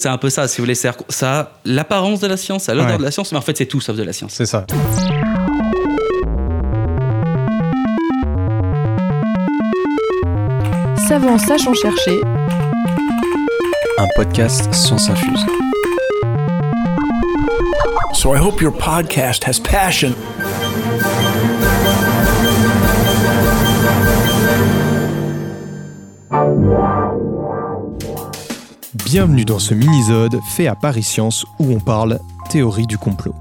C'est un peu ça, si vous voulez. Ça a l'apparence de la science, ça a l'odeur de la science, mais en fait, c'est tout sauf de la science. C'est ça. Savant sachant chercher. Un podcast Science Infuse. So I hope your podcast has passion. Bienvenue dans ce mini-zode fait à Paris Science où on parle théorie du complot.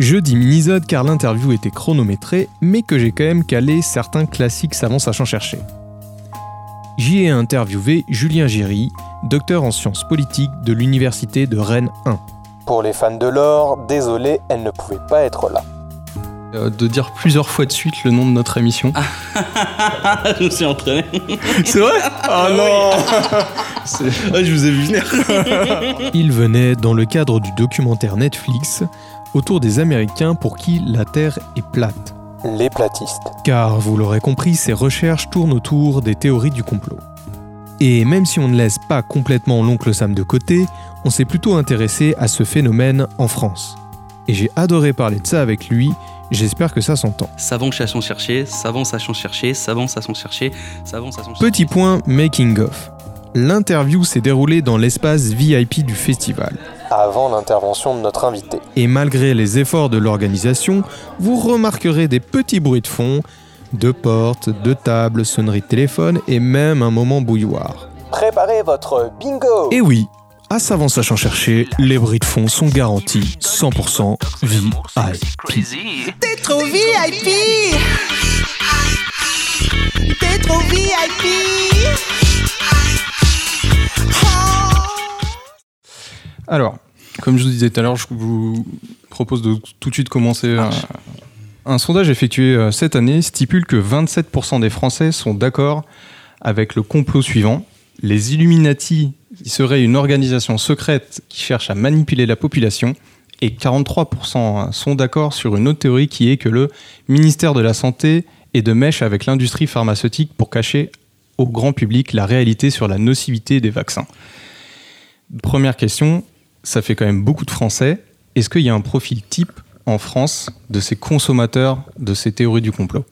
Je dis mini-zode car l'interview était chronométrée, mais que j'ai quand même calé certains classiques savants sachant chercher. J'y ai interviewé Julien Giry, docteur en sciences politiques de l'université de Rennes 1. Pour les fans de l'or, désolé, elle ne pouvait pas être là. Euh, de dire plusieurs fois de suite le nom de notre émission. je me suis entraîné. C'est vrai? Ah non ah, Je vous ai vu venir. Il venait dans le cadre du documentaire Netflix autour des Américains pour qui la Terre est plate. Les platistes. Car, vous l'aurez compris, ces recherches tournent autour des théories du complot. Et même si on ne laisse pas complètement l'oncle Sam de côté, on s'est plutôt intéressé à ce phénomène en France. Et j'ai adoré parler de ça avec lui, j'espère que ça s'entend. Sachant chercher, sachant chercher, sachant chercher, chercher. Petit point making of. L'interview s'est déroulée dans l'espace VIP du festival. Avant l'intervention de notre invité. Et malgré les efforts de l'organisation, vous remarquerez des petits bruits de fond, de portes, de tables, sonneries de téléphone et même un moment bouilloire. Préparez votre bingo Et oui, à Savant Sachant Chercher, les bruits de fond sont garantis 100% VIP. T'es trop VIP T'es trop VIP Alors, comme je vous disais tout à l'heure, je vous propose de tout de suite commencer. Un, un sondage effectué euh, cette année stipule que 27% des Français sont d'accord avec le complot suivant. Les Illuminati seraient une organisation secrète qui cherche à manipuler la population. Et 43% sont d'accord sur une autre théorie qui est que le ministère de la Santé est de mèche avec l'industrie pharmaceutique pour cacher au grand public la réalité sur la nocivité des vaccins. Première question, ça fait quand même beaucoup de Français. Est-ce qu'il y a un profil type en France de ces consommateurs de ces théories du complot?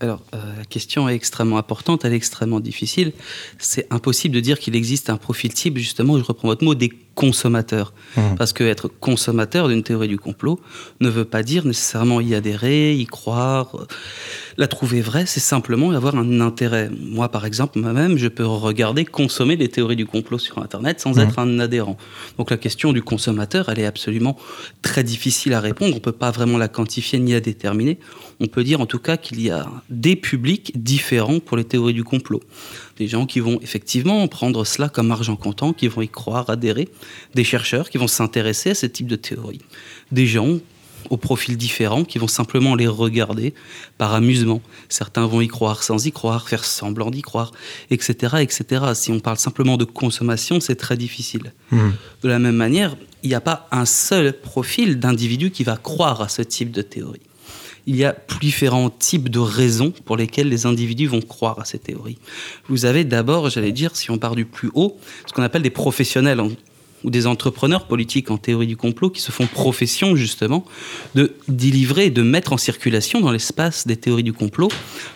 Alors, euh, la question est extrêmement importante, elle est extrêmement difficile. C'est impossible de dire qu'il existe un profil type, justement, je reprends votre mot, des consommateurs. Mmh. Parce que être consommateur d'une théorie du complot ne veut pas dire nécessairement y adhérer, y croire, la trouver vraie, c'est simplement avoir un intérêt. Moi, par exemple, moi-même, je peux regarder, consommer des théories du complot sur Internet sans mmh. être un adhérent. Donc la question du consommateur, elle est absolument très difficile à répondre. On ne peut pas vraiment la quantifier ni la déterminer. On peut dire en tout cas qu'il y a des publics différents pour les théories du complot. Des gens qui vont effectivement prendre cela comme argent comptant, qui vont y croire, adhérer. Des chercheurs qui vont s'intéresser à ce type de théories. Des gens aux profils différents qui vont simplement les regarder par amusement. Certains vont y croire sans y croire, faire semblant d'y croire, etc., etc. Si on parle simplement de consommation, c'est très difficile. Mmh. De la même manière, il n'y a pas un seul profil d'individu qui va croire à ce type de théorie il y a différents types de raisons pour lesquelles les individus vont croire à ces théories. Vous avez d'abord, j'allais dire, si on part du plus haut, ce qu'on appelle des professionnels ou des entrepreneurs politiques en théorie du complot qui se font profession justement de délivrer de mettre en circulation dans l'espace des théories du complot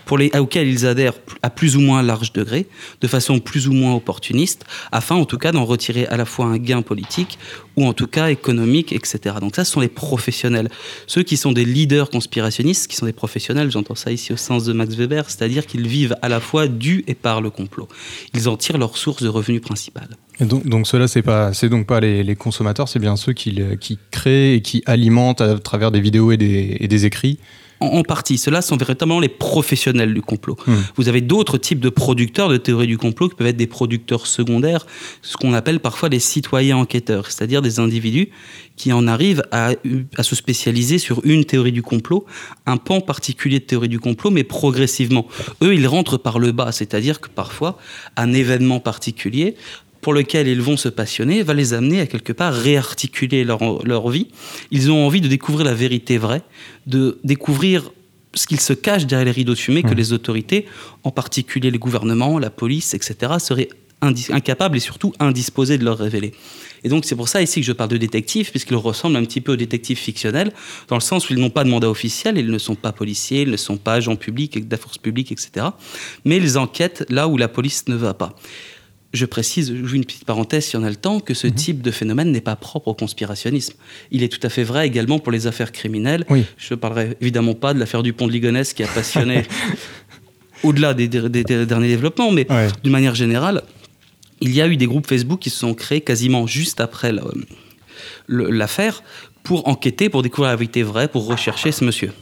pour les, auxquelles ils adhèrent à plus ou moins large degré, de façon plus ou moins opportuniste, afin en tout cas d'en retirer à la fois un gain politique ou en tout cas économique, etc. Donc ça, ce sont les professionnels. Ceux qui sont des leaders conspirationnistes, qui sont des professionnels, j'entends ça ici au sens de Max Weber, c'est-à-dire qu'ils vivent à la fois du et par le complot. Ils en tirent leur source de revenus principale. Et donc, donc cela, c'est pas, c'est donc pas les, consommateurs, c'est bien ceux qui, qui, créent et qui alimentent à travers des vidéos et des, et des écrits en, partie. Ceux-là sont véritablement les professionnels du complot. Hmm. Vous avez d'autres types de producteurs de théories du complot qui peuvent être des producteurs secondaires, ce qu'on appelle parfois des citoyens enquêteurs, c'est-à-dire des individus qui en arrivent à, à, se spécialiser sur une théorie du complot, un pan particulier de théorie du complot, mais progressivement. Eux, ils rentrent par le bas, c'est-à-dire que parfois, un événement particulier pour lequel ils vont se passionner va les amener à quelque part réarticuler leur, leur vie. Ils ont envie de découvrir la vérité vraie, de découvrir ce qu'il se cache derrière les rideaux de fumée que mmh. les autorités, en particulier les gouvernements, la police, etc., seraient incapables et surtout indisposés de leur révéler. Et donc c'est pour ça ici que je parle de détectives, puisqu'ils ressemblent un petit peu aux détectives fictionnels, dans le sens où ils n'ont pas de mandat officiel, ils ne sont pas policiers, ils ne sont pas agents publics, de la force publique, etc. Mais ils enquêtent là où la police ne va pas. Je précise, j'ouvre une petite parenthèse si on a le temps, que ce mhm. type de phénomène n'est pas propre au conspirationnisme. Il est tout à fait vrai également pour les affaires criminelles. Je ne parlerai évidemment pas de l'affaire du pont de Ligonnès qui a passionné au-delà des, derniers développements, mais d'une manière générale, il y a eu des groupes Facebook qui se sont créés quasiment juste après l'affaire pour enquêter, pour découvrir la vérité vraie, pour rechercher ce monsieur.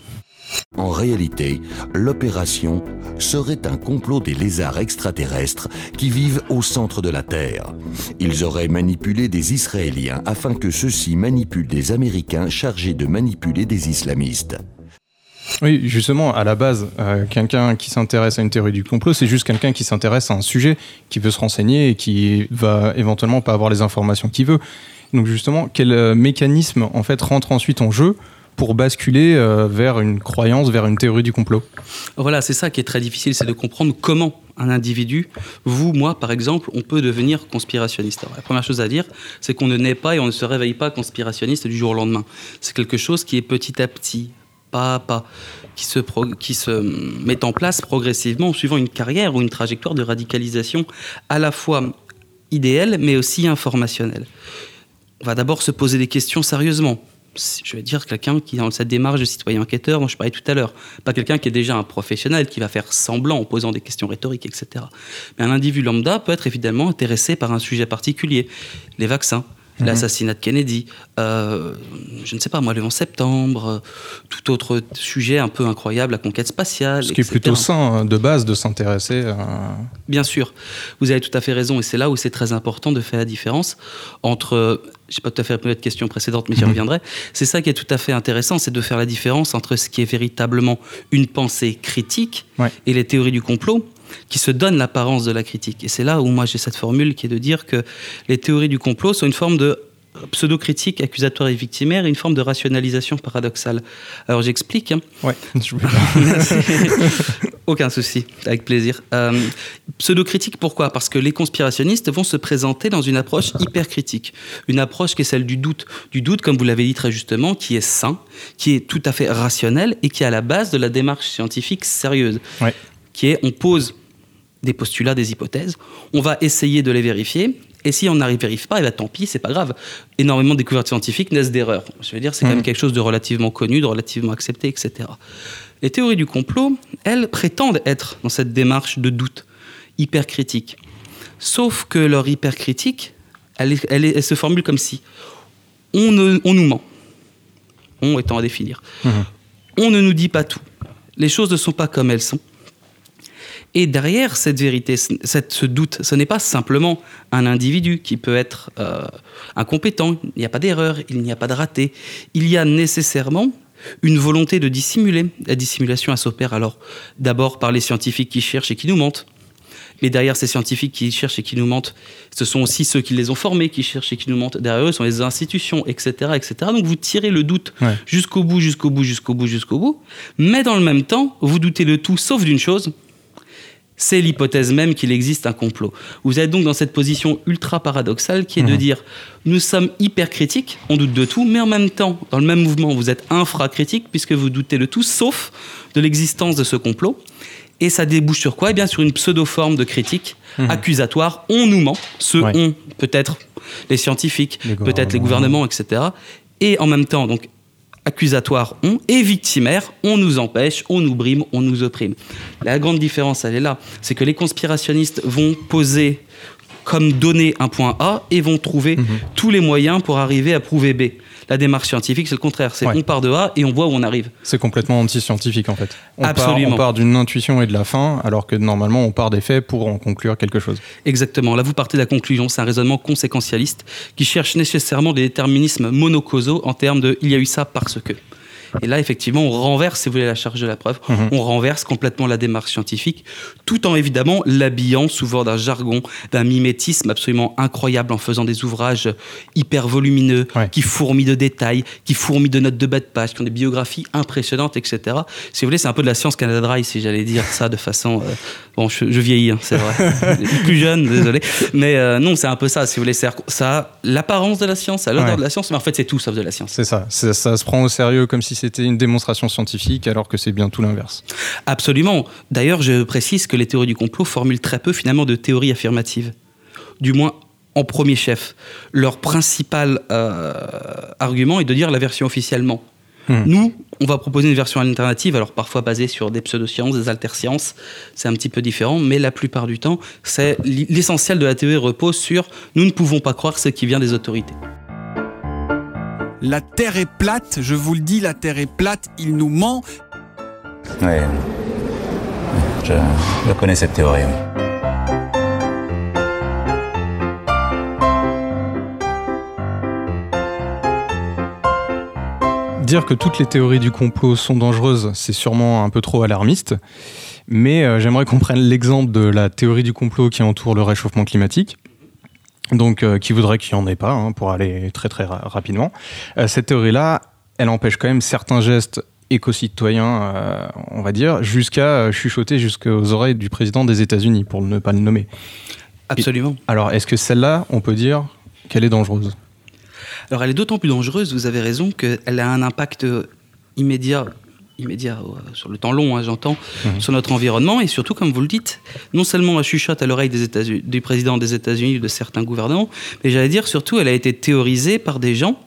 En réalité, l'opération serait un complot des lézards extraterrestres qui vivent au centre de la Terre. Ils auraient manipulé des Israéliens afin que ceux-ci manipulent des Américains chargés de manipuler des islamistes. Oui, justement, à la base, euh, quelqu'un qui s'intéresse à une théorie du complot, c'est juste quelqu'un qui s'intéresse à un sujet, qui veut se renseigner et qui va éventuellement pas avoir les informations qu'il veut. Donc justement, quel euh, mécanisme en fait rentre ensuite en jeu pour basculer euh, vers une croyance, vers une théorie du complot Voilà, c'est ça qui est très difficile, c'est de comprendre comment un individu, vous, moi par exemple, on peut devenir conspirationniste. la première chose à dire, c'est qu'on ne naît pas et on ne se réveille pas conspirationniste du jour au lendemain. C'est quelque chose qui est petit à petit, pas à pas, qui se, qui se met en place progressivement en suivant une carrière ou une trajectoire de radicalisation à la fois idéale mais aussi informationnelle. On va d'abord se poser des questions sérieusement. Je vais dire quelqu'un qui est dans cette démarche de citoyen enquêteur dont je parlais tout à l'heure. Pas quelqu'un qui est déjà un professionnel qui va faire semblant en posant des questions rhétoriques, etc. Mais un individu lambda peut être évidemment intéressé par un sujet particulier, les vaccins, Mhm. l'assassinat de Kennedy, euh, je ne sais pas moi, le 11 septembre, euh, tout autre sujet un peu incroyable, la conquête spatiale. Ce qui est plutôt sain hein, de base de s'intéresser à... Bien sûr, vous avez tout à fait raison et c'est là où c'est très important de faire la différence entre, je n'ai pas tout à fait répondu à votre question précédente mais j'y mhm. reviendrai, c'est ça qui est tout à fait intéressant, c'est de faire la différence entre ce qui est véritablement une pensée critique et les théories du complot qui se donne l'apparence de la critique. Et c'est là où moi j'ai cette formule qui est de dire que les théories du complot sont une forme de pseudo-critique accusatoire et victimaire et une forme de rationalisation paradoxale. Alors j'explique. Hein. Ouais, je Aucun souci, avec plaisir. Euh, pseudo-critique, pourquoi? Parce que les conspirationnistes vont se présenter dans une approche hyper critique. Une approche qui est celle du doute. Du doute, comme vous l'avez dit très justement, qui est sain, qui est tout à fait rationnel et qui est à la base de la démarche scientifique sérieuse. Ouais. Qui est, on pose des postulats, des hypothèses. On va essayer de les vérifier. Et si on n'arrive pas, et eh ben, tant pis, c'est pas grave. Énormément de découvertes scientifiques naissent d'erreurs. Je veux dire, c'est quand même mmh. quelque chose de relativement connu, de relativement accepté, etc. Les théories du complot, elles prétendent être dans cette démarche de doute hypercritique. Sauf que leur hypercritique, elle, elle, se formule comme si on, nous ment. On étant à définir. Mmh. On ne nous dit pas tout. Les choses ne sont pas comme elles sont. Et derrière cette vérité, cette, ce doute, ce n'est pas simplement un individu qui peut être euh, incompétent, il n'y a pas d'erreur, il n'y a pas de raté. Il y a nécessairement une volonté de dissimuler. La dissimulation, s'opère alors d'abord par les scientifiques qui cherchent et qui nous mentent. Mais derrière ces scientifiques qui cherchent et qui nous mentent, ce sont aussi ceux qui les ont formés qui cherchent et qui nous mentent. Derrière eux, ce sont les institutions, etc., etc. Donc vous tirez le doute jusqu'au bout, jusqu'au bout, jusqu'au bout, jusqu'au bout. Mais dans le même temps, vous doutez le tout, sauf d'une chose, c'est l'hypothèse même qu'il existe un complot. Vous êtes donc dans cette position ultra paradoxale qui est de mhm. dire nous sommes hyper critiques, on doute de tout, mais en même temps, dans le même mouvement, vous êtes infra-critique puisque vous doutez de tout sauf de l'existence de ce complot. Et ça débouche sur quoi? Eh bien sur une pseudo-forme de critique mhm. accusatoire. On nous ment. Ce on, peut-être les scientifiques, peut-être les gouvernements, etc. Et en même temps, donc accusatoire on et victimaire on nous empêche, on nous brime, on nous opprime. La grande différence, elle est là, c'est que les conspirationnistes vont poser comme donner un point A et vont trouver mhm. tous les moyens pour arriver à prouver B. La démarche scientifique, c'est le contraire. C'est on part de A et on voit où on arrive. C'est complètement anti-scientifique en fait. On Absolument. Part, on part d'une intuition et de la fin, alors que normalement on part des faits pour en conclure quelque chose. Exactement. Là, vous partez de la conclusion. C'est un raisonnement conséquentialiste qui cherche nécessairement des déterminismes monocausaux en termes de il y a eu ça parce que. Et là, effectivement, on renverse, si vous voulez, la charge de la preuve. Mhm. On renverse complètement la démarche scientifique, tout en évidemment l'habillant souvent d'un jargon, d'un mimétisme absolument incroyable en faisant des ouvrages hyper volumineux, qui fourmillent de détails, qui fourmillent de notes de bas de page, qui ont des biographies impressionnantes, etc. Si vous voulez, c'est un peu de la science Canada Dry, si j'allais dire ça de façon. Euh, Bon, je, vieillis, hein, c'est vrai. plus jeune, désolé. Mais euh, non, c'est un peu ça, si vous voulez. Ça a l'apparence de la science, ça a l'odeur de la science, mais en fait, c'est tout sauf de la science. C'est ça. ça. se prend au sérieux comme si c'était une démonstration scientifique, alors que c'est bien tout l'inverse. Absolument. D'ailleurs, je précise que les théories du complot formulent très peu, finalement, de théories affirmatives. Du moins, en premier chef. Leur principal euh, argument est de dire la version officiellement. Hmm. Nous, on va proposer une version alternative, alors parfois basée sur des pseudosciences, des altersciences, c'est un petit peu différent, mais la plupart du temps, c'est l'essentiel de la théorie repose sur nous ne pouvons pas croire ce qui vient des autorités. La Terre est plate, je vous le dis, la Terre est plate, il nous ment. Oui, je, je connais cette théorie. Dire que toutes les théories du complot sont dangereuses, c'est sûrement un peu trop alarmiste. Mais euh, j'aimerais qu'on prenne l'exemple de la théorie du complot qui entoure le réchauffement climatique. Donc, euh, qui voudrait qu'il n'y en ait pas, hein, pour aller très très rapidement. Euh, cette théorie-là, elle empêche quand même certains gestes éco-citoyens, on va dire, jusqu'à chuchoter jusqu'aux oreilles du président des États-Unis, pour ne pas le nommer. Absolument. alors, est-ce que celle-là, on peut dire qu'elle est dangereuse? Alors elle est d'autant plus dangereuse, vous avez raison, qu'elle a un impact immédiat immédiat euh, sur le temps long, hein, j'entends, mhm. sur notre environnement et surtout, comme vous le dites, non seulement la chuchote à l'oreille des du président des États-Unis ou de certains gouvernements, mais j'allais dire surtout, elle a été théorisée par des gens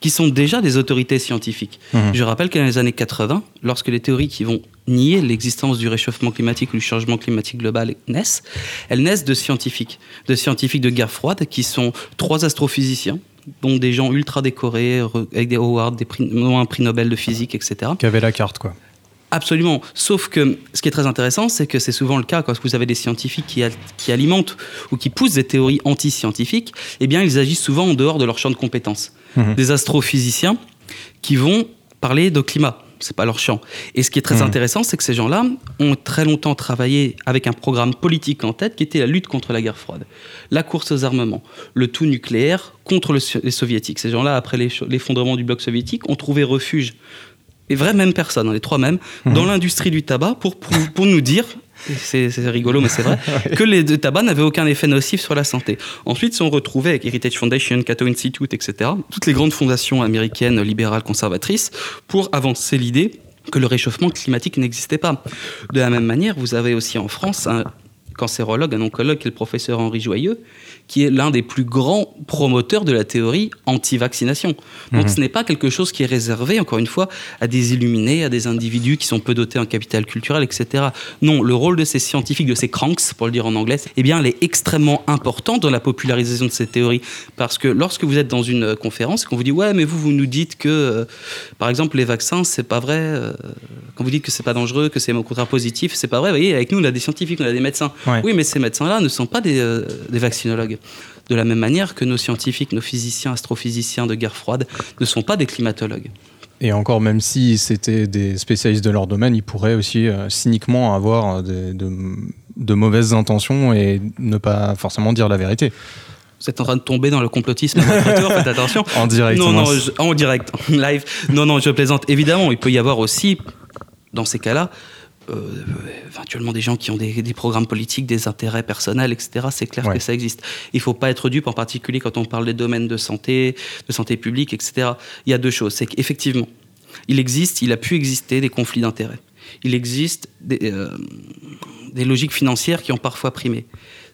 qui sont déjà des autorités scientifiques. Mhm. Je rappelle que dans les années 80, lorsque les théories qui vont nier l'existence du réchauffement climatique ou du changement climatique global naissent, elles naissent de scientifiques, de scientifiques de guerre froide qui sont trois astrophysiciens, dont des gens ultra décorés, avec des awards, des prix, un prix Nobel de physique, etc. Qui avaient la carte, quoi. Absolument. Sauf que ce qui est très intéressant, c'est que c'est souvent le cas quand vous avez des scientifiques qui, qui alimentent ou qui poussent des théories anti-scientifiques, eh bien, ils agissent souvent en dehors de leur champ de compétences. Mhm. Des astrophysiciens qui vont parler de climat c'est pas leur champ. Et ce qui est très hmm. intéressant, c'est que ces gens-là ont très longtemps travaillé avec un programme politique en tête qui était la lutte contre la guerre froide, la course aux armements, le tout nucléaire contre les soviétiques. Ces gens-là, après l'effondrement du bloc soviétique, ont trouvé refuge les vraies mêmes personnes, hein, les trois mêmes, hmm. dans l'industrie du tabac pour, pour nous dire c'est rigolo, mais c'est vrai, que les tabacs n'avaient aucun effet nocif sur la santé. Ensuite, ils sont retrouvés avec Heritage Foundation, Cato Institute, etc., toutes les grandes fondations américaines libérales conservatrices, pour avancer l'idée que le réchauffement climatique n'existait pas. De la même manière, vous avez aussi en France un cancérologue, un oncologue qui est le professeur Henri Joyeux, qui est l'un des plus grands promoteurs de la théorie anti-vaccination. Donc mhm. ce n'est pas quelque chose qui est réservé, encore une fois, à des illuminés, à des individus qui sont peu dotés en capital culturel, etc. Non, le rôle de ces scientifiques, de ces cranks, pour le dire en anglais, eh bien, elle est extrêmement important dans la popularisation de cette théorie. Parce que lorsque vous êtes dans une conférence, qu'on vous dit, ouais, mais vous, vous nous dites que, euh, par exemple, les vaccins, c'est pas vrai, euh, quand vous dites que c'est pas dangereux, que c'est au contraire positif, c'est pas vrai, vous voyez, avec nous, on a des scientifiques, on a des médecins. Oui, mais ces médecins-là ne sont pas des, euh, des vaccinologues. De la même manière que nos scientifiques, nos physiciens, astrophysiciens de guerre froide ne sont pas des climatologues. Et encore, même si c'était des spécialistes de leur domaine, ils pourraient aussi euh, cyniquement avoir de, mauvaises intentions et ne pas forcément dire la vérité. Vous êtes en train de tomber dans le complotisme tour, faites attention. en direct. Non, non, en direct, live. Non, non, je plaisante. Évidemment, il peut y avoir aussi, dans ces cas-là, euh, éventuellement des gens qui ont des, programmes politiques, des intérêts personnels, etc. C'est clair que ça existe. Il ne faut pas être dupe, en particulier quand on parle des domaines de santé, de santé publique, etc. Il y a deux choses. C'est qu'effectivement, il existe, il a pu exister des conflits d'intérêts. Il existe des, euh, des logiques financières qui ont parfois primé.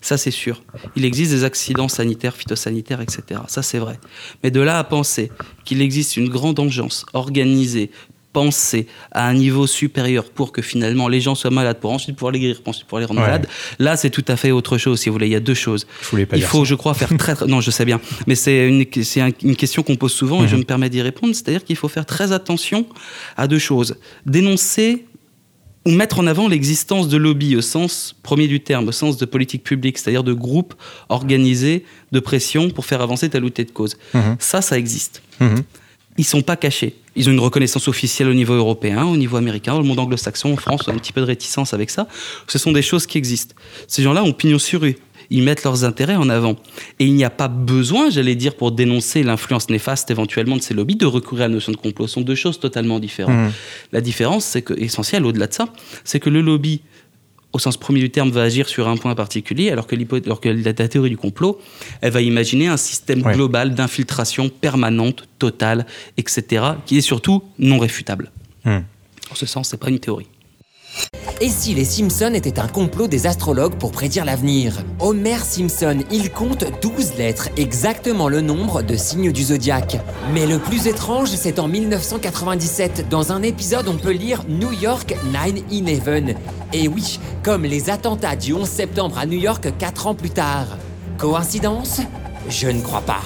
Ça, c'est sûr. Il existe des accidents sanitaires, phytosanitaires, etc. Ça, c'est vrai. Mais de là à penser qu'il existe une grande engeance organisée penser à un niveau supérieur pour que finalement les gens soient malades, pour ensuite pouvoir les guérir, pour ensuite pouvoir les rendre malades, là c'est tout à fait autre chose, si vous voulez. Il y a deux choses. Il faut, je crois, faire très, Non, je sais bien. Mais c'est une, une, question qu'on pose souvent et je mhm. me permets d'y répondre. C'est-à-dire qu'il faut faire très attention à deux choses. Dénoncer ou mettre en avant l'existence de lobbies au sens premier du terme, au sens de politique publique, c'est-à-dire de groupes organisés de pression pour faire avancer telle ou telle cause. Mhm. Ça, ça existe. Mhm ils sont pas cachés. Ils ont une reconnaissance officielle au niveau européen, au niveau américain, au monde anglo-saxon, en France, on a un petit peu de réticence avec ça. Ce sont des choses qui existent. Ces gens-là ont pignon sur rue. Ils mettent leurs intérêts en avant. Et il n'y a pas besoin, j'allais dire, pour dénoncer l'influence néfaste éventuellement de ces lobbies, de recourir à la notion de complot. Ce sont deux choses totalement différentes. Mmh. La différence, c'est que, essentielle au-delà de ça, c'est que le lobby au sens premier du terme, va agir sur un point particulier, alors que, alors que la, théorie du complot, elle va imaginer un système global d'infiltration permanente, totale, etc., qui est surtout non réfutable. Hmm. En ce sens, c'est pas une théorie. Et si les Simpsons étaient un complot des astrologues pour prédire l'avenir Homer Simpson, il compte 12 lettres, exactement le nombre de signes du zodiaque. Mais le plus étrange, c'est en 1997. Dans un épisode, on peut lire New York 9-11. Et oui, comme les attentats du 11 septembre à New York 4 ans plus tard. Coïncidence? Je ne crois pas.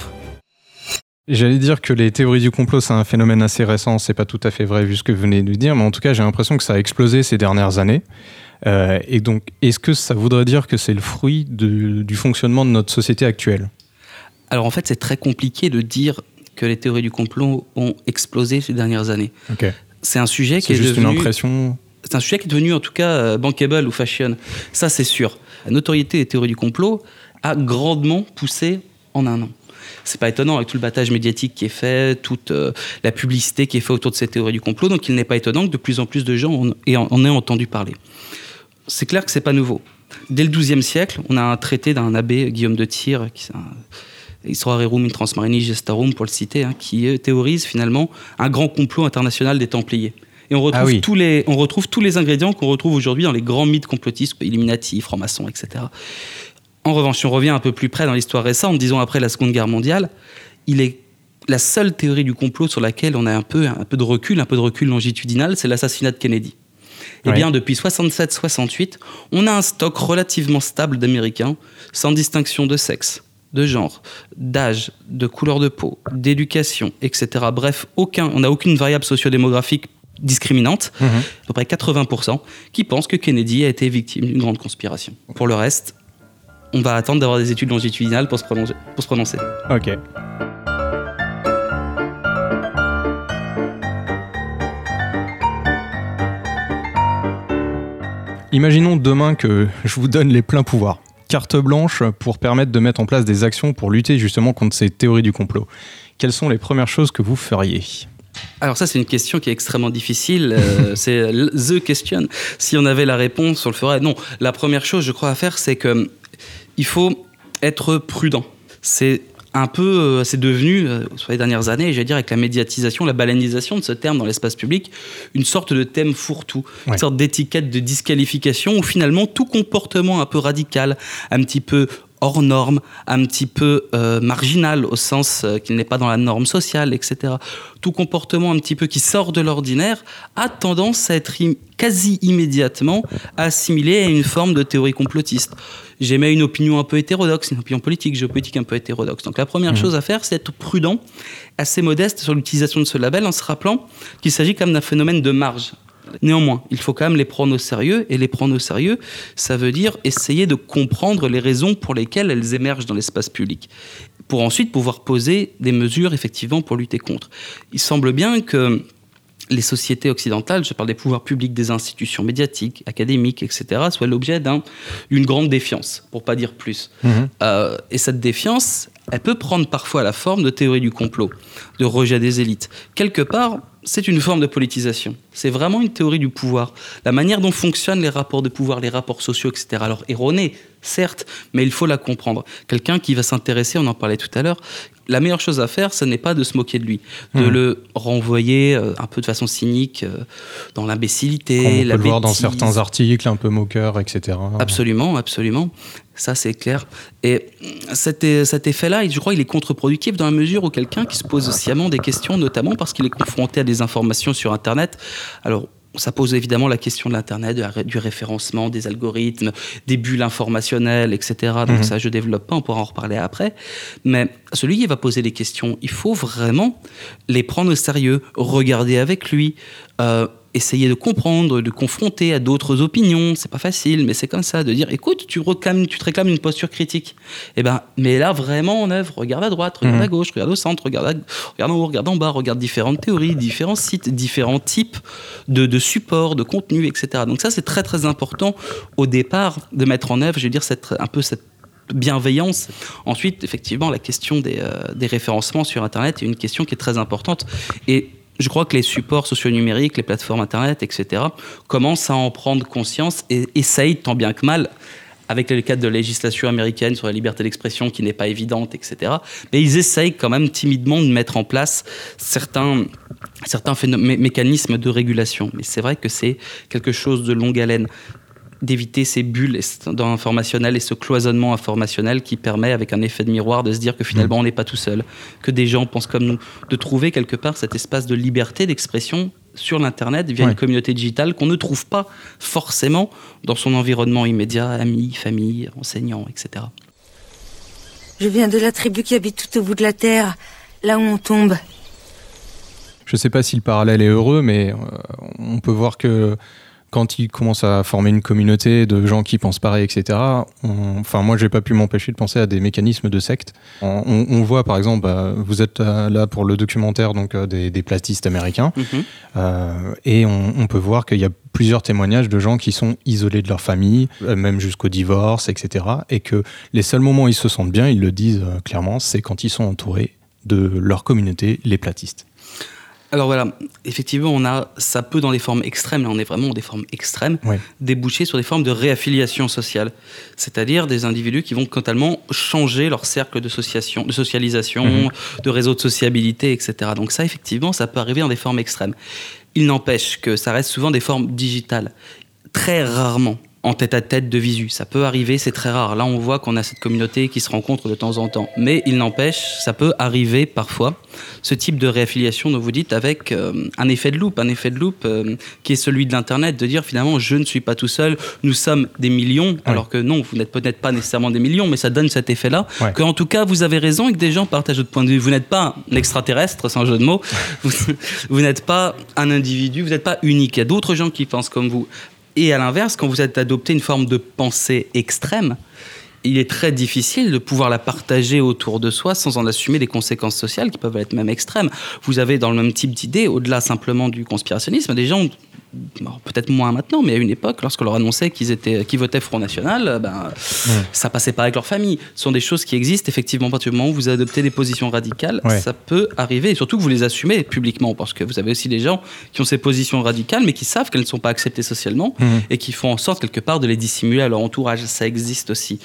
J'allais dire que les théories du complot, c'est un phénomène assez récent. C'est pas tout à fait vrai vu ce que vous venez de dire, mais en tout cas, j'ai l'impression que ça a explosé ces dernières années. Euh, et donc, est-ce que ça voudrait dire que c'est le fruit du fonctionnement de notre société actuelle? Alors, en fait, c'est très compliqué de dire que les théories du complot ont explosé ces dernières années. C'est un sujet qui est, juste devenu. une impression. C'est un sujet qui est devenu, en tout cas, euh, bankable ou fashion. Ça, c'est sûr. La notoriété des théories du complot a grandement poussé en un an c'est pas étonnant avec tout le battage médiatique qui est fait, toute euh, la publicité qui est faite autour de cette théorie du complot. Donc il n'est pas étonnant que de plus en plus de gens en, aient entendu parler. C'est clair que c'est pas nouveau. Dès le XIIe siècle, on a un traité d'un abbé, Guillaume de Tyr, qui Rerum in Transmarini Gestarum, pour le citer, hein, qui théorise finalement un grand complot international des Templiers. Et on retrouve, ah tous, les, on retrouve tous les ingrédients qu'on retrouve aujourd'hui dans les grands mythes complotistes, Illuminati, francs-maçons, etc. En revanche, si on revient un peu plus près dans l'histoire récente, disons après la Seconde Guerre mondiale, il est la seule théorie du complot sur laquelle on a un peu, un peu de recul, un peu de recul longitudinal, c'est l'assassinat de Kennedy. Eh bien, depuis 67-68, on a un stock relativement stable d'Américains, sans distinction de sexe, de genre, d'âge, de couleur de peau, d'éducation, etc. Bref, aucun, on n'a aucune variable sociodémographique discriminante, mhm. à peu près 80%, qui pensent que Kennedy a été victime d'une grande conspiration. Pour le reste, on va attendre d'avoir des études longitudinales pour se, prononcer. Pour se prononcer. Ok. Imaginons demain que je vous donne les pleins pouvoirs, carte blanche pour permettre de mettre en place des actions pour lutter justement contre ces théories du complot. Quelles sont les premières choses que vous feriez? Alors ça, c'est une question qui est extrêmement difficile. Euh, c'est the question. Si on avait la réponse, on le ferait. Non, la première chose, je crois, à faire, c'est que il faut être prudent. C'est un peu, euh, c'est devenu, euh, sur les dernières années, j'allais dire avec la médiatisation, la balanisation de ce terme dans l'espace public, une sorte de thème fourre-tout, une sorte d'étiquette de disqualification où finalement tout comportement un peu radical, un petit peu hors norme, un petit peu euh, marginal au sens qu'il n'est pas dans la norme sociale, etc. Tout comportement un petit peu qui sort de l'ordinaire a tendance à être quasi immédiatement assimilé à une forme de théorie complotiste j'émets une opinion un peu hétérodoxe, une opinion politique, géopolitique un peu hétérodoxe. Donc la première mmh. chose à faire, c'est être prudent, assez modeste sur l'utilisation de ce label, en se rappelant qu'il s'agit quand même d'un phénomène de marge. Néanmoins, il faut quand même les prendre au sérieux, et les prendre au sérieux, ça veut dire essayer de comprendre les raisons pour lesquelles elles émergent dans l'espace public, pour ensuite pouvoir poser des mesures effectivement pour lutter contre. Il semble bien que les sociétés occidentales, je parle des pouvoirs publics, des institutions médiatiques, académiques, etc., soient l'objet d'une grande défiance, pour pas dire plus. Mhm. Euh, et cette défiance, elle peut prendre parfois la forme de théorie du complot, de rejet des élites. Quelque part, c'est une forme de politisation. C'est vraiment une théorie du pouvoir. La manière dont fonctionnent les rapports de pouvoir, les rapports sociaux, etc. Alors erronée, certes, mais il faut la comprendre. Quelqu'un qui va s'intéresser, on en parlait tout à l'heure, la meilleure chose à faire, ce n'est pas de se moquer de lui, de hmm. le renvoyer euh, un peu de façon cynique euh, dans l'imbécilité. On peut le voir dans certains articles un peu moqueurs, etc. Absolument, absolument. Ça, c'est clair. Et cet, cet effet-là, je crois, il est contre-productif dans la mesure où quelqu'un qui se pose sciemment des questions, notamment parce qu'il est confronté à des informations sur Internet. Alors, ça pose évidemment la question de l'Internet, du référencement, des algorithmes, des bulles informationnelles, etc. Donc mhm. ça, je développe pas, on pourra en reparler après. Mais celui qui va poser les questions, il faut vraiment les prendre au sérieux, regarder avec lui, euh, essayer de comprendre, de confronter à d'autres opinions. C'est pas facile, mais c'est comme ça, de dire écoute, tu, tu te réclames une posture critique. Eh ben, mais là, vraiment en œuvre, regarde à droite, regarde à mhm. gauche, regarde au centre, regarde, regarde en haut, regarde en bas, regarde différentes théories, différents sites, différents types de, de supports, de contenus, etc. Donc, ça, c'est très très important au départ de mettre en œuvre, je veux dire, cette, un peu cette bienveillance. Ensuite, effectivement, la question des, euh, des référencements sur Internet est une question qui est très importante. Et je crois que les supports socio-numériques, les plateformes Internet, etc., commencent à en prendre conscience et essayent, tant bien que mal, avec le cadre de législation américaine sur la liberté d'expression qui n'est pas évidente, etc. Mais ils essayent quand même timidement de mettre en place certains, certains mécanismes de régulation. Mais c'est vrai que c'est quelque chose de longue haleine d'éviter ces bulles informationnelles et ce cloisonnement informationnel qui permet, avec un effet de miroir, de se dire que finalement on n'est pas tout seul, que des gens pensent comme nous, de trouver quelque part cet espace de liberté d'expression sur l'Internet via une communauté digitale qu'on ne trouve pas forcément dans son environnement immédiat, amis, famille, enseignants, etc. Je viens de la tribu qui habite tout au bout de la Terre, là où on tombe. Je ne sais pas si le parallèle est heureux, mais euh, on peut voir que quand ils commencent à former une communauté de gens qui pensent pareil, etc., enfin, moi, j'ai pas pu m'empêcher de penser à des mécanismes de secte. On, voit, par exemple, bah, vous êtes là pour le documentaire donc, euh, des, platistes américains, mhm. euh, et on, peut voir qu'il y a plusieurs témoignages de gens qui sont isolés de leur famille, euh, même jusqu'au divorce, etc., et que les seuls moments où ils se sentent bien, ils le disent clairement, c'est quand ils sont entourés de leur communauté, les platistes. Alors voilà, effectivement, on a, ça peut dans des formes extrêmes, là on est vraiment dans des formes extrêmes, déboucher sur des formes de réaffiliation sociale. C'est-à-dire des individus qui vont totalement changer leur cercle de, de socialisation, mhm. de réseau de sociabilité, etc. Donc ça, effectivement, ça peut arriver dans des formes extrêmes. Il n'empêche que ça reste souvent des formes digitales. Très rarement, en tête à tête de visu. Ça peut arriver, c'est très rare. Là, on voit qu'on a cette communauté qui se rencontre de temps en temps. Mais il n'empêche, ça peut arriver parfois, ce type de réaffiliation dont vous dites, avec euh, un effet de loupe, un effet de loupe euh, qui est celui de l'Internet, de dire finalement, je ne suis pas tout seul, nous sommes des millions, alors que non, vous n'êtes peut-être pas nécessairement des millions, mais ça donne cet effet-là, que en tout cas, vous avez raison et que des gens partagent votre point de vue. Vous n'êtes pas un extraterrestre, sans jeu de mots, vous, vous n'êtes pas un individu, vous n'êtes pas unique. Il y a d'autres gens qui pensent comme vous. Et à l'inverse, quand vous êtes adopté une forme de pensée extrême, il est très difficile de pouvoir la partager autour de soi sans en assumer des conséquences sociales qui peuvent être même extrêmes. Vous avez dans le même type d'idée, au-delà simplement du conspirationnisme, des gens peut-être moins maintenant, mais à une époque, lorsqu'on leur annonçait qu'ils étaient, qu'ils votaient Front National, euh, ben, ça passait pas avec leur famille. Ce sont des choses qui existent effectivement. À partir du moment où vous adoptez des positions radicales, ça peut arriver, et surtout que vous les assumez publiquement, parce que vous avez aussi des gens qui ont ces positions radicales, mais qui savent qu'elles ne sont pas acceptées socialement, mmh. et qui font en sorte quelque part de les dissimuler à leur entourage. Ça existe aussi.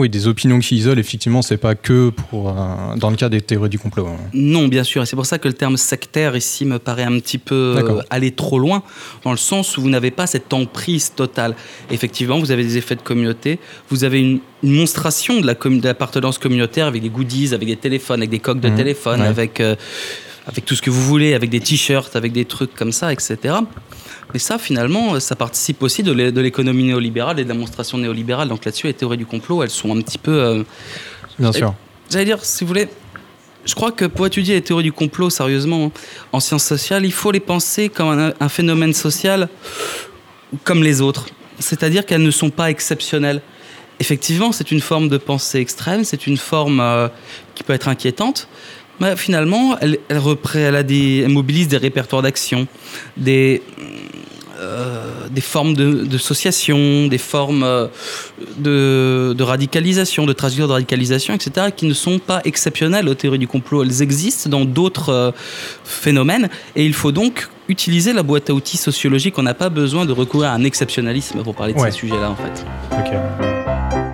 Oui, des opinions qui isolent, effectivement, c'est pas que pour, euh, dans le cas des théories du complot. Hein. Non, bien sûr, et c'est pour ça que le terme sectaire ici me paraît un petit peu euh, aller trop loin, dans le sens où vous n'avez pas cette emprise totale. Effectivement, vous avez des effets de communauté, vous avez une, monstration de l'appartenance communautaire avec des goodies, avec des téléphones, avec des coques de mmh. téléphone, avec, euh, avec tout ce que vous voulez, avec des t-shirts, avec des trucs comme ça, etc. Mais ça, finalement, ça participe aussi de l'économie néolibérale et de la monstration néolibérale. Donc là-dessus, les théories du complot, elles sont un petit peu... Euh, Bien sûr. J'allais dire, si vous voulez, je crois que pour étudier les théories du complot, sérieusement, en sciences sociales, il faut les penser comme un, phénomène social comme les autres. C'est-à-dire qu'elles ne sont pas exceptionnelles. Effectivement, c'est une forme de pensée extrême, c'est une forme euh, qui peut être inquiétante, mais finalement, elle, elle, elle, a des, elle mobilise des répertoires d'action, des, euh, des formes d'association, des formes euh, de, de, radicalisation, de trajectoire de radicalisation, etc., qui ne sont pas exceptionnelles aux théories du complot. Elles existent dans d'autres euh, phénomènes et il faut donc utiliser la boîte à outils sociologique. On n'a pas besoin de recourir à un exceptionnalisme pour parler de ces sujets-là, en fait.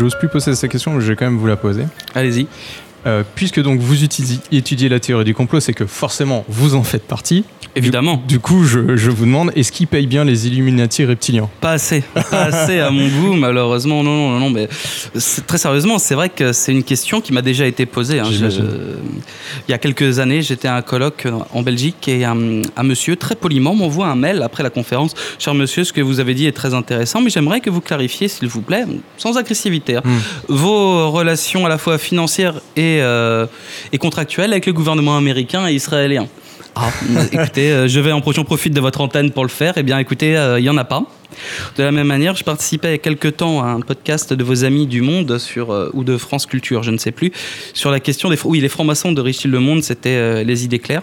J'ose plus poser cette question, mais je vais quand même vous la poser. Allez-y. Euh, puisque donc vous étudiez la théorie du complot, c'est que forcément vous en faites partie. Évidemment. Du, coup, je, vous demande, est-ce qu'ils payent bien les Illuminati reptiliens? Pas assez. Pas assez à mon goût, malheureusement. Non, non, non, mais très sérieusement, c'est vrai que c'est une question qui m'a déjà été posée. Hein. il y a quelques années, j'étais à un colloque en Belgique et un, monsieur très poliment m'envoie un mail après la conférence. Cher monsieur, ce que vous avez dit est très intéressant, mais j'aimerais que vous clarifiez, s'il vous plaît, sans agressivité, hein, hmm. vos relations à la fois financières et, euh, et contractuelles avec le gouvernement américain et israélien. Ah, écoutez, euh, je vais en prochain profite de votre antenne pour le faire. Eh bien, écoutez, euh, il n'y en a pas. De la même manière, je participais il y a quelques temps à un podcast de vos amis du Monde sur, euh, ou de France Culture, je ne sais plus, sur la question des oui, les francs-maçons de Richelieu Le Monde, c'était les idées claires.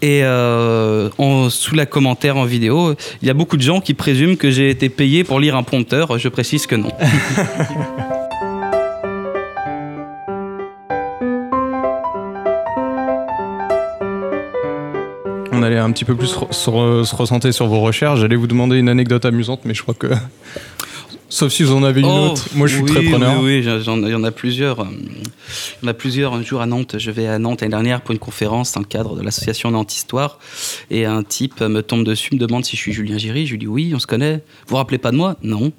Et euh, en, sous la commentaire en vidéo, il y a beaucoup de gens qui présument que j'ai été payé pour lire un prompteur. Je précise que non. un petit peu plus se, re- se recentrer sur vos recherches. J'allais vous demander une anecdote amusante, mais je crois que. Sauf si vous en avez une Oh, autre. Moi, je suis oui, très preneur. Oui, oui, il y en a plusieurs. euh, Il y en a plusieurs. Un jour à Nantes, je vais à Nantes l'année dernière pour une conférence dans le cadre de l'association Nantes Histoire. Et un type me tombe dessus, me demande si je suis Julien Giry. Je lui dis oui, on se connaît. Vous vous rappelez pas de moi? Non.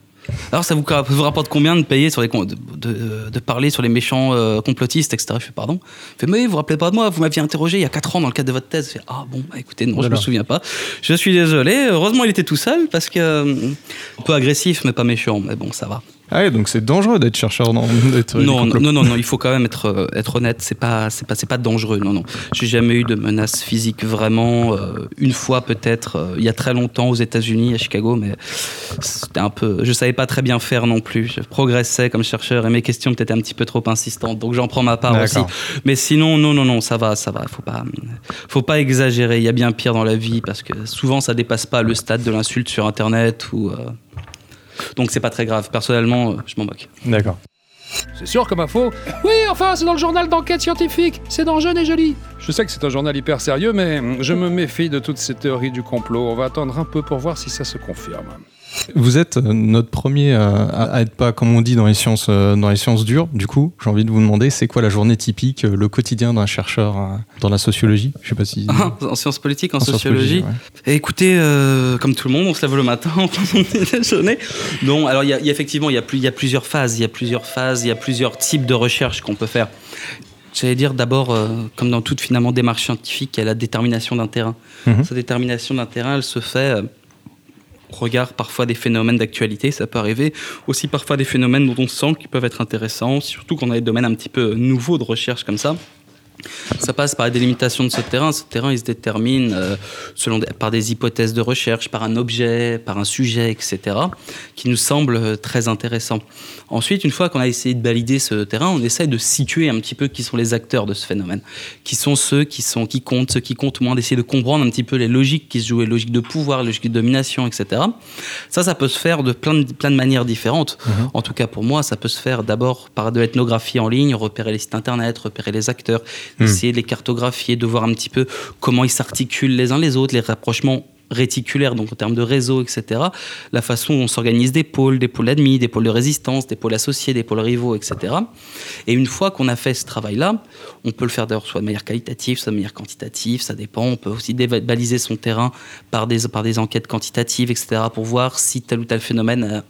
Alors ça vous, vous rapporte combien de payer sur les de, de- de parler sur les méchants euh, complotistes, etc. Je fais pardon? Il fait mais vous vous rappelez pas de moi Vous m'aviez interrogé il y a 4 ans dans le cadre de votre thèse. Je fais ah bon bah, écoutez non je me Voilà. souviens pas. Je suis désolé. Heureusement il était tout seul parce que euh, un peu agressif mais pas méchant. Mais bon ça va. Ah ouais, donc c'est dangereux d'être chercheur dans. Non, non, non, non, il faut quand même être, euh, être honnête. C'est pas, c'est pas, c'est pas dangereux. Non, non. J'ai jamais eu de menace physique vraiment. euh, une fois peut-être, euh, il y a très longtemps aux États-Unis, à Chicago, mais c'était un peu. Je savais pas très bien faire non plus. Je progressais comme chercheur et mes questions étaient un petit peu trop insistantes. Donc j'en prends ma part aussi. Mais sinon, non, non, non, ça va, ça va. Faut pas, faut pas exagérer. Il y a bien pire dans la vie parce que souvent ça dépasse pas le stade de l'insulte sur Internet ou. euh, Donc c'est pas très grave. Personnellement, euh, je m'en moque. D'accord. C'est sûr comme info. Oui, enfin, c'est dans le journal d'enquête scientifique. C'est dans Jeune et Joli. Je sais que c'est un journal hyper sérieux, mais je me méfie de toutes ces théories du complot. On va attendre un peu pour voir si ça se confirme. Vous êtes euh, notre premier euh, à, être pas, comme on dit, dans les sciences, euh, dans les sciences dures. Du coup, j'ai envie de vous demander, c'est quoi la journée typique, le quotidien d'un chercheur dans la sociologie? Je sais pas si. en sciences politiques, en, sociologie. Écoutez, euh, comme tout le monde, on se lève le matin, on prend son petit déjeuner. Non, alors il y, a- il y a effectivement, il y, a plus- il y a plusieurs phases, il y a plusieurs phases, il y a plusieurs types de recherches qu'on peut faire. J'allais dire d'abord, euh, comme dans toute finalement démarche scientifique, il y a la détermination d'un terrain. Mhm. Cette détermination d'un terrain, elle se fait euh, regard parfois des phénomènes d'actualité, ça peut arriver, aussi parfois des phénomènes dont on sent qu'ils peuvent être intéressants, surtout quand on a des domaines un petit peu nouveaux de recherche comme ça. Ça passe par la délimitation de ce terrain. Ce terrain, il se détermine euh, selon par des hypothèses de recherche, par un objet, par un sujet, etc., qui nous semblent euh, très intéressants. Ensuite, une fois qu'on a essayé de valider ce terrain, on essaye de situer un petit peu qui sont les acteurs de ce phénomène, qui sont ceux qui, sont, qui comptent, ceux qui comptent moins, d'essayer de comprendre un petit peu les logiques qui se jouent, les logiques de pouvoir, les logiques de domination, etc. Ça, ça peut se faire de plein de, plein de manières différentes. En tout cas, pour moi, ça peut se faire d'abord par de l'ethnographie en ligne, repérer les sites internet, repérer les acteurs, Hmm. essayer de les cartographier, de voir un petit peu comment ils s'articulent les uns les autres, les rapprochements réticulaires, donc en termes de réseau, etc. La façon dont on s'organise des pôles, des pôles admis, des pôles de résistance, des pôles associés, des pôles rivaux, etc. Et une fois qu'on a fait ce travail-là, on peut le faire d'ailleurs soit de manière qualitative, soit de manière quantitative, ça dépend. On peut aussi baliser son terrain par des, par des enquêtes quantitatives, etc., pour voir si tel ou tel phénomène euh,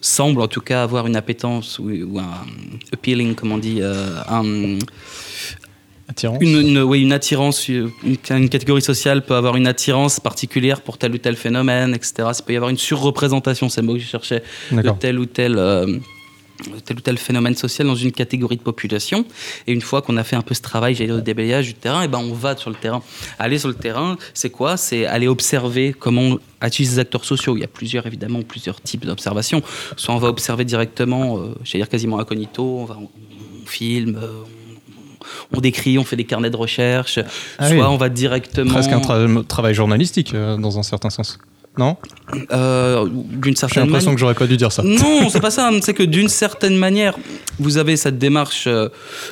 semble en tout cas avoir une appétence ou, ou un appealing, comme on dit, euh, un, Attirance. une, une- oui, une attirance, une, une catégorie sociale peut avoir une attirance particulière pour tel ou tel phénomène, etc. Il peut y avoir une surreprésentation, c'est le mot que je cherchais, de tel ou tel. euh, tel ou tel phénomène social dans une catégorie de population. Et une fois qu'on a fait un peu ce travail, j'allais dire, de déblayage du terrain, et ben on va sur le terrain. Aller sur le terrain, c'est quoi? C'est aller observer comment agissent les acteurs sociaux. Il y a plusieurs, évidemment, plusieurs types d'observations. Soit on va observer directement, euh, j'allais dire quasiment incognito, on, va, on, on filme, euh, on, on décrit, on fait des carnets de recherche. Ah soit oui. on va directement... Presque un tra- travail journalistique, euh, dans un certain sens. Non? Euh, d'une J'ai certaine l'impression manière. que j'aurais pas dû dire ça. Non, c'est pas ça. C'est que d'une certaine manière, vous avez cette démarche euh,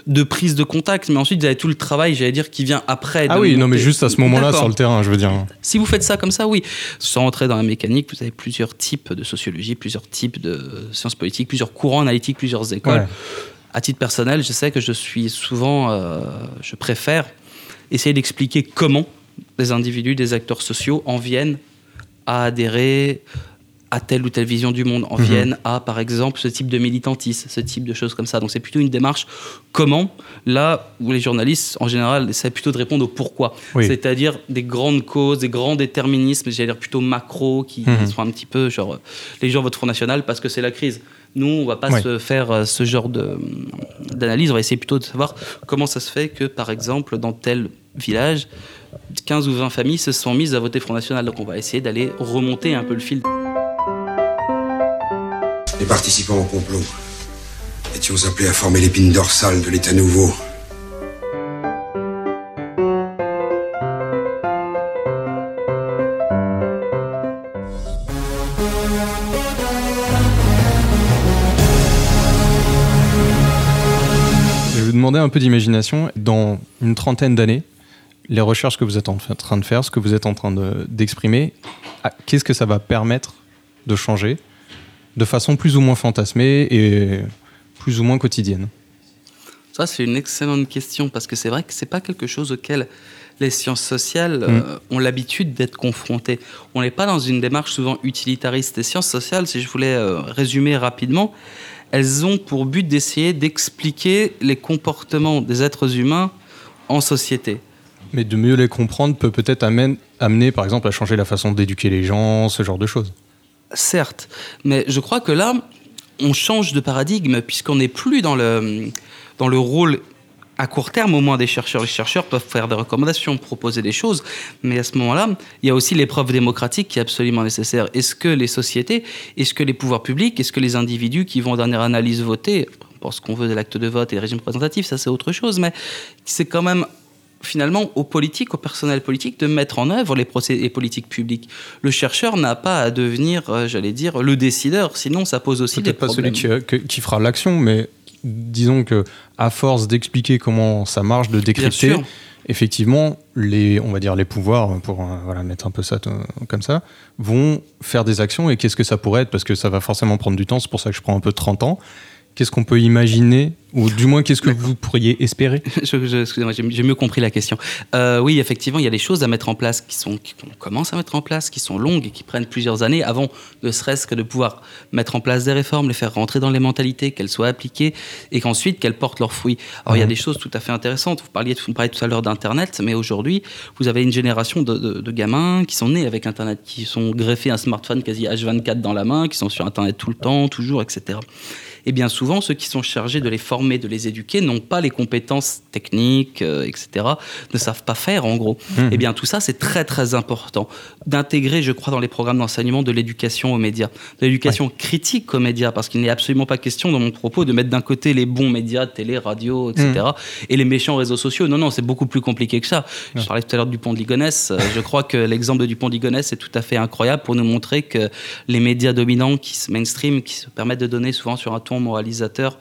de prise de contact, mais ensuite vous avez tout le travail, j'allais dire, qui vient après. Ah oui, non, mais juste à ce moment-là, sur le terrain, je veux dire. Si vous faites ça comme ça, oui. Sans rentrer dans la mécanique, vous avez plusieurs types de sociologie, plusieurs types de sciences politiques, plusieurs courants analytiques, plusieurs écoles. Ouais. À titre personnel, je sais que je suis souvent, euh, je préfère essayer d'expliquer comment des individus, des acteurs sociaux en viennent à adhérer à telle ou telle vision du monde, en Mhm. viennent à, par exemple, ce type de militantisme, ce type de choses comme ça. Donc c'est plutôt une démarche comment, là où les journalistes, en général, essaient plutôt de répondre au pourquoi. Oui. C'est-à-dire des grandes causes, des grands déterminismes, j'allais dire plutôt macro, qui Mhm. sont un petit peu genre, euh, les gens votent Front National parce que c'est la crise. Nous, on va pas se faire euh, ce genre de- d'analyse, on va essayer plutôt de savoir comment ça se fait que, par exemple, dans tel village, 15 ou 20 familles se sont mises à voter Front National. Donc on va essayer d'aller remonter un peu le fil. Les participants au complot étions appelés à former l'épine dorsale de l'État nouveau. Demander un peu d'imagination. Dans une trentaine d'années, les recherches que vous êtes en train de faire, ce que vous êtes en train d'exprimer, ah, qu'est-ce que ça va permettre de changer de façon plus ou moins fantasmée et plus ou moins quotidienne? Ça, c'est une excellente question parce que c'est vrai que c'est pas quelque chose auquel les sciences sociales euh, mm. ont l'habitude d'être confrontées. On n'est pas dans une démarche souvent utilitariste. Les sciences sociales, si je voulais euh, résumer rapidement, elles ont pour but d'essayer d'expliquer les comportements des êtres humains en société. Mais de mieux les comprendre peut peut-être amener, par exemple, à changer la façon d'éduquer les gens, ce genre de choses. Certes, mais je crois que là, on change de paradigme puisqu'on n'est plus dans le, dans le rôle à court terme au moins des chercheurs. Les chercheurs peuvent faire des recommandations, proposer des choses, mais à ce moment-là, il y a aussi l'épreuve démocratique qui est absolument nécessaire. Est-ce que les sociétés, est-ce que les pouvoirs publics, est-ce que les individus qui vont en dernière analyse voter, pour ce qu'on veut de l'acte de vote et le régime représentatif, ça c'est autre chose, mais c'est quand même finalement aux politiques, au personnel politique de mettre en œuvre les procédés politiques publiques. Le chercheur n'a pas à devenir, euh, j'allais dire, le décideur, sinon ça pose aussi des problèmes. Pas celui qui, qui fera l'action, mais disons que à force d'expliquer comment ça marche, de décrypter, effectivement, les, on va dire les pouvoirs, pour euh, voilà, mettre un peu ça comme ça, vont faire des actions. Et qu'est-ce que ça pourrait être? Parce que ça va forcément prendre du temps, c'est pour ça que je prends un peu de 30 ans. Qu'est-ce qu'on peut imaginer ou du moins, qu'est-ce que vous pourriez espérer Excusez-moi, j'ai mieux compris la question. Euh, oui, effectivement, il y a des choses à mettre en place qui sont, qu'on commence à mettre en place, qui sont longues et qui prennent plusieurs années avant, ne serait-ce que de pouvoir mettre en place des réformes, les faire rentrer dans les mentalités, qu'elles soient appliquées et qu'ensuite qu'elles portent leurs fruits. Alors, il y a des choses tout à fait intéressantes. Vous parliez, vous parliez tout à l'heure d'Internet, mais aujourd'hui, vous avez une génération de, de, gamins qui sont nés avec Internet, qui sont greffés un smartphone quasi H24 dans la main, qui sont sur Internet tout le temps, toujours, etc. Et bien souvent, ceux qui sont chargés de les former, de les éduquer, n'ont pas les compétences techniques, euh, etc., ne savent pas faire, en gros. Et mmh. eh bien tout ça, c'est très, très important d'intégrer, je crois, dans les programmes d'enseignement de l'éducation aux médias, de l'éducation critique aux médias, parce qu'il n'est absolument pas question, dans mon propos, de mettre d'un côté les bons médias, télé, radio, etc., mmh. et les méchants réseaux sociaux. Non, non, c'est beaucoup plus compliqué que ça. Je parlais tout à l'heure du Dupont de Ligonnès. Euh, je crois que l'exemple de Dupont de Ligonnès est tout à fait incroyable pour nous montrer que les médias dominants, qui se mainstream, qui se permettent de donner souvent sur un ton moralisateur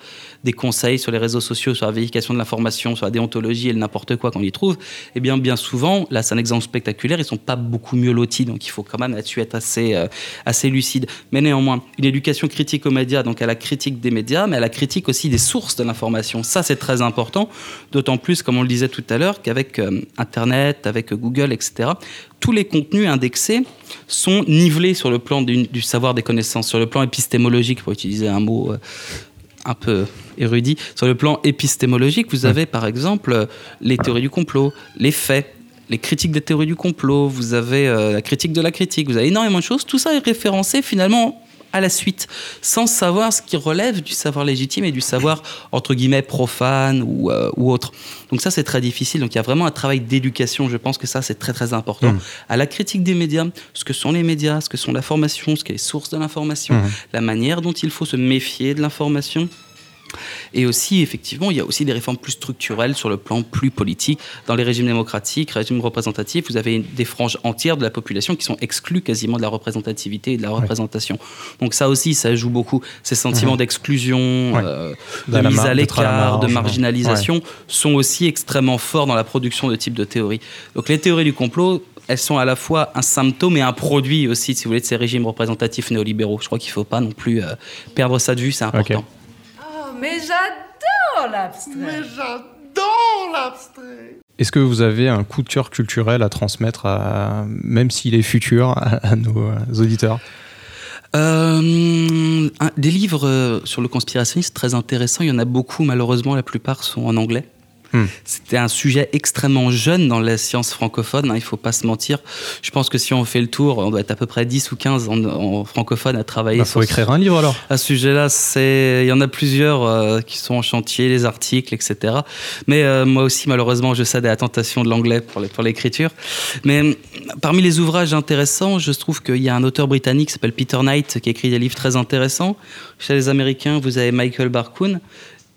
des conseils sur les réseaux sociaux, sur la vérification de l'information, sur la déontologie et n'importe quoi qu'on y trouve, eh bien, bien souvent, là, c'est un exemple spectaculaire, ils sont pas beaucoup mieux lotis, donc il faut quand même là-dessus être assez, euh, assez lucide. Mais néanmoins, une éducation critique aux médias, donc à la critique des médias, mais à la critique aussi des sources de l'information. Ça, c'est très important, d'autant plus, comme on le disait tout à l'heure, qu'avec euh, Internet, avec Google, etc., tous les contenus indexés sont nivelés sur le plan du, savoir des connaissances, sur le plan épistémologique, pour utiliser un mot euh, un peu érudit. Sur le plan épistémologique, vous avez par exemple les théories du complot, les faits, les critiques des théories du complot, vous avez euh, la critique de la critique, vous avez énormément de choses. Tout ça est référencé finalement à la suite, sans savoir ce qui relève du savoir légitime et du savoir, entre guillemets, profane ou, euh, ou autre. Donc ça, c'est très difficile. Donc il y a vraiment un travail d'éducation, je pense que ça, c'est très très important. Mmh. À la critique des médias, ce que sont les médias, ce que sont l'information, ce qu'est les sources de l'information, mmh. la manière dont il faut se méfier de l'information. Et aussi, effectivement, il y a aussi des réformes plus structurelles sur le plan plus politique. Dans les régimes démocratiques, régimes représentatifs, vous avez des franges entières de la population qui sont exclues quasiment de la représentativité et de la représentation. Donc ça aussi, ça joue beaucoup. Ces sentiments mhm. d'exclusion, euh, de, mise à l'écart, de marginalisation sont aussi extrêmement forts dans la production de types de théories. Donc les théories du complot, elles sont à la fois un symptôme et un produit aussi, si vous voulez, de ces régimes représentatifs néolibéraux. Je crois qu'il ne faut pas non plus euh, perdre ça de vue, c'est important mais j'adore l'abstrait. Mais j'adore l'abstrait. Est-ce que vous avez un coup de cœur culturel à transmettre, à, même s'il est futur, à, nos auditeurs? Euh, Des livres euh, sur le conspirationnisme très intéressants. Il y en a beaucoup, malheureusement, la plupart sont en anglais. Hmm. C'était un sujet extrêmement jeune dans la science francophone, hein, il ne faut pas se mentir. Je pense que si on fait le tour, on doit être à peu près 10 ou 15 en, francophone à travailler. Il bah, faut écrire un livre alors. À ce sujet-là, il y en a plusieurs euh, qui sont en chantier, les articles, etc. Mais euh, moi aussi, malheureusement, je cède à la tentation de l'anglais pour l'écriture. Mais parmi les ouvrages intéressants, je trouve qu'il y a un auteur britannique qui s'appelle Peter Knight qui écrit des livres très intéressants. Chez les Américains, vous avez Michael Barkun euh,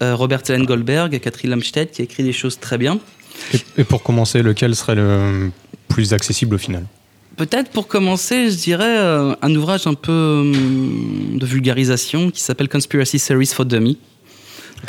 Robert Helen Goldberg, Catherine Lamstedt, qui a écrit des choses très bien. Et, pour commencer, lequel serait le plus accessible au final? Peut-être pour commencer, je dirais euh, un ouvrage un peu hum, de vulgarisation qui s'appelle Conspiracy Series for Dummy.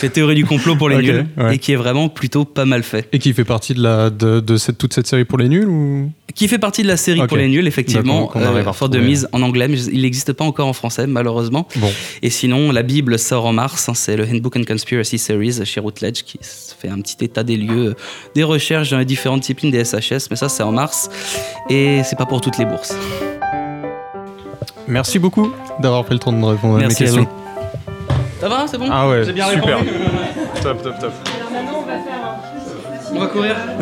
Les théories du complot pour les nuls, ouais. et qui est vraiment plutôt pas mal fait. Et qui fait partie de, la, de, de cette, toute cette série pour les nuls ou... Qui fait partie de la série pour les nuls, effectivement, euh, faute de mise en anglais, mais il n'existe pas encore en français, malheureusement. Bon. Et sinon, la Bible sort en mars, hein, c'est le Handbook and Conspiracy Series chez Routledge, qui fait un petit état des lieux, euh, des recherches dans les différentes disciplines des SHS, mais ça c'est en mars, et c'est pas pour toutes les bourses. Merci beaucoup d'avoir pris le temps de répondre à mes à questions. vous. Ça va, c'est bon Ah ouais, J'ai bien super. répondu Top, top, top. On va courir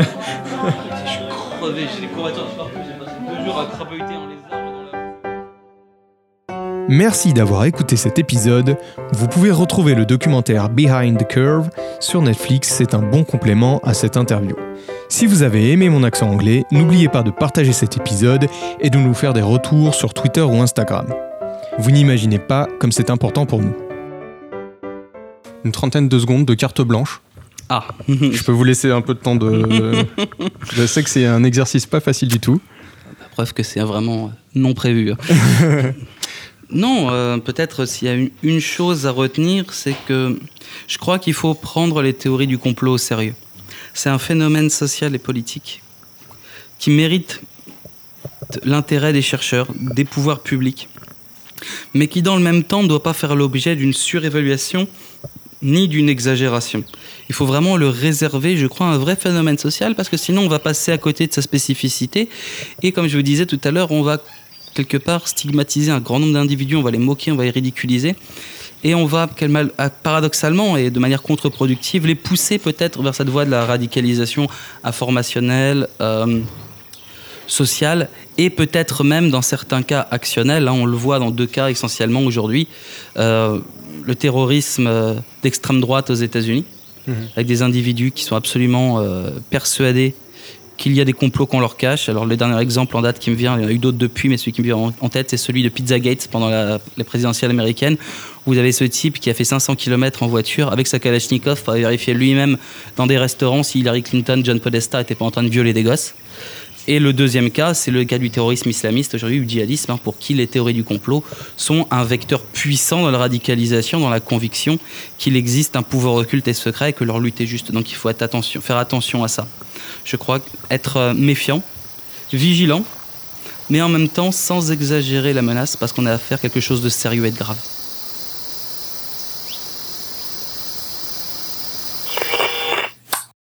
Je suis crevé, j'ai des courbatures partout, j'ai passé deux jours à en lézard dans la... Merci d'avoir écouté cet épisode. Vous pouvez retrouver le documentaire Behind the Curve sur Netflix, c'est un bon complément à cette interview. Si vous avez aimé mon accent anglais, n'oubliez pas de partager cet épisode et de nous faire des retours sur Twitter ou Instagram. Vous n'imaginez pas comme c'est important pour nous. Une trentaine de secondes de carte blanche. Ah Je peux vous laisser un peu de temps de... Je sais que c'est un exercice pas facile du tout. La preuve que c'est vraiment non prévu. hein. non, euh, peut-être s'il y a une, une chose à retenir, c'est que je crois qu'il faut prendre les théories du complot au sérieux. C'est un phénomène social et politique qui mérite l'intérêt des chercheurs, des pouvoirs publics, mais qui dans le même temps ne doit pas faire l'objet d'une surévaluation ni d'une exagération. Il faut vraiment le réserver, je crois, à un vrai phénomène social, parce que sinon on va passer à côté de sa spécificité. Et comme je vous disais tout à l'heure, on va quelque part stigmatiser un grand nombre d'individus, on va les moquer, on va les ridiculiser. Et on va, ah, paradoxalement et de manière contre-productive, les pousser peut-être vers cette voie de la radicalisation informationnelle, euh, sociale et peut-être même dans certains cas actionnels. Là, on le voit dans deux cas essentiellement aujourd'hui. Euh, le terrorisme euh, d'extrême droite aux États-Unis, avec des individus qui sont absolument euh, persuadés qu'il y a des complots qu'on leur cache. Alors le dernier exemple en date qui me vient, il y en a eu d'autres depuis, mais celui qui me vient en tête, c'est celui de Pizzagate pendant la, la présidentielle américaine. Où vous avez ce type qui a fait 500 km en voiture avec sa Kalachnikov pour vérifier lui-même dans des restaurants si Hillary Clinton, John Podesta n'étaient pas en train de violer des gosses. Et le deuxième cas, c'est le cas du terrorisme islamiste, aujourd'hui, du djihadisme, hein, pour qui les théories du complot sont un vecteur puissant dans la radicalisation, dans la conviction qu'il existe un pouvoir occulte et secret et que leur lutte est juste. Donc il faut attention, faire attention à ça. Je crois être euh, méfiant, vigilant, mais en même temps sans exagérer la menace, parce qu'on a affaire à quelque chose de sérieux et de grave.